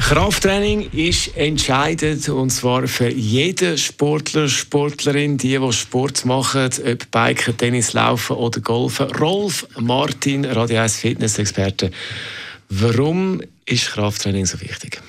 Krafttraining ist entscheidend und zwar für jeden Sportler, Sportlerin, die, die Sport machen, ob Biken, Tennis, Laufen oder Golfen. Rolf Martin, Radio 1 Fitness-Experte. Warum ist Krafttraining so wichtig?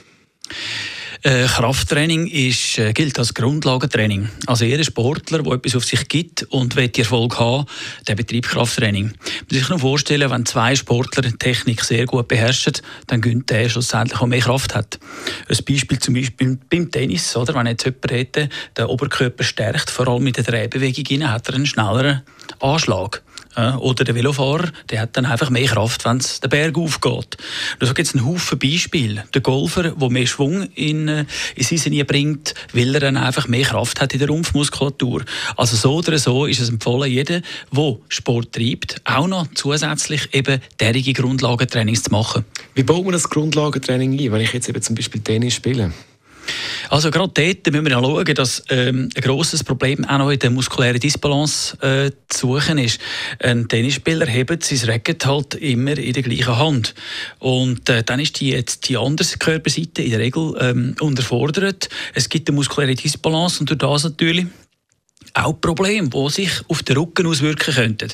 Äh, Krafttraining ist, äh, gilt als Grundlagentraining. Also jeder Sportler, der etwas auf sich gibt und will Erfolg haben, der betreibt Krafttraining. Man muss sich nur vorstellen, wenn zwei Sportler Technik sehr gut beherrschen, dann gönnt der schlussendlich auch mehr Kraft hat. Ein Beispiel zum Beispiel beim Tennis, oder? wenn jetzt jemand hätte, den Oberkörper stärkt, vor allem mit der Drehbewegung, hat er einen schnelleren Anschlag. Oder der Velofahrer, der hat dann einfach mehr Kraft, wenn es den Berg aufgeht. Da gibt es einen Haufen Beispiele. Der Golfer, der mehr Schwung in, äh, in sein Sinne bringt, weil er dann einfach mehr Kraft hat in der Rumpfmuskulatur. Also so oder so ist es empfohlen, jeder, der Sport treibt, auch noch zusätzlich eben derige Grundlagentrainings zu machen. Wie baut man das Grundlagentraining ein, wenn ich jetzt eben zum Beispiel Tennis spiele? Also gerade dort müssen wir ja schauen, dass ähm, ein grosses Problem auch noch in der muskulären Disbalance äh, zu suchen ist. Ein Tennisspieler hebt sein Racket halt immer in der gleichen Hand. Und äh, dann ist die, jetzt die andere Körperseite in der Regel ähm, unterfordert. Es gibt eine muskuläre Disbalance und durch das natürlich auch Probleme, die sich auf den Rücken auswirken könnten.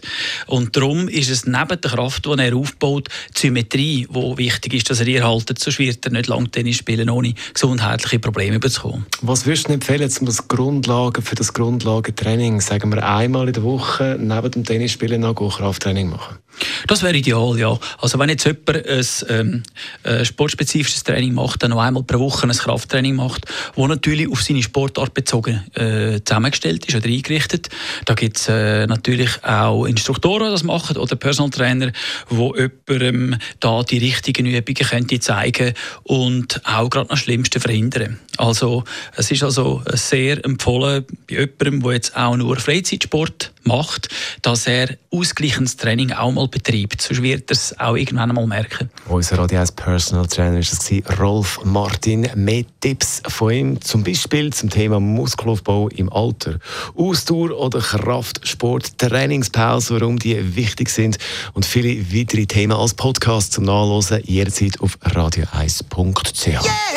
Und darum ist es neben der Kraft, die er aufbaut, die Symmetrie, die wichtig ist, dass er ihr haltet, sonst wird er nicht lang Tennis spielen, ohne gesundheitliche Probleme bekommen. Was würdest du empfehlen, um das Grundlagen, für das Grundlagentraining, sagen wir einmal in der Woche, neben dem Tennisspielen noch Krafttraining machen? Das wäre ideal, ja. Also wenn jetzt jemand ein, ähm, sportspezifisches Training macht, dann noch einmal pro Woche ein Krafttraining macht, das natürlich auf seine Sportart bezogen äh, zusammengestellt ist oder eingerichtet. Da gibt es äh, natürlich auch Instruktoren, die das machen oder Personal Trainer, die jemandem da die richtigen Übungen könnte zeigen und auch gerade das Schlimmste verhindern. Also es ist also sehr empfohlen bei jemandem, der jetzt auch nur Freizeitsport macht, dass er ausgleichendes Training auch mal betreibt. Sonst wird er es auch irgendwann mal merken. Unser Radio Personal Trainer war Rolf Martin. Mehr Tipps von ihm, zum Beispiel zum Thema Muskelaufbau im Alter. Ausdauer oder Kraftsport, Trainingspause, warum die wichtig sind und viele weitere Themen als Podcast zum Nachlesen jederzeit auf radio1.ch. Yeah!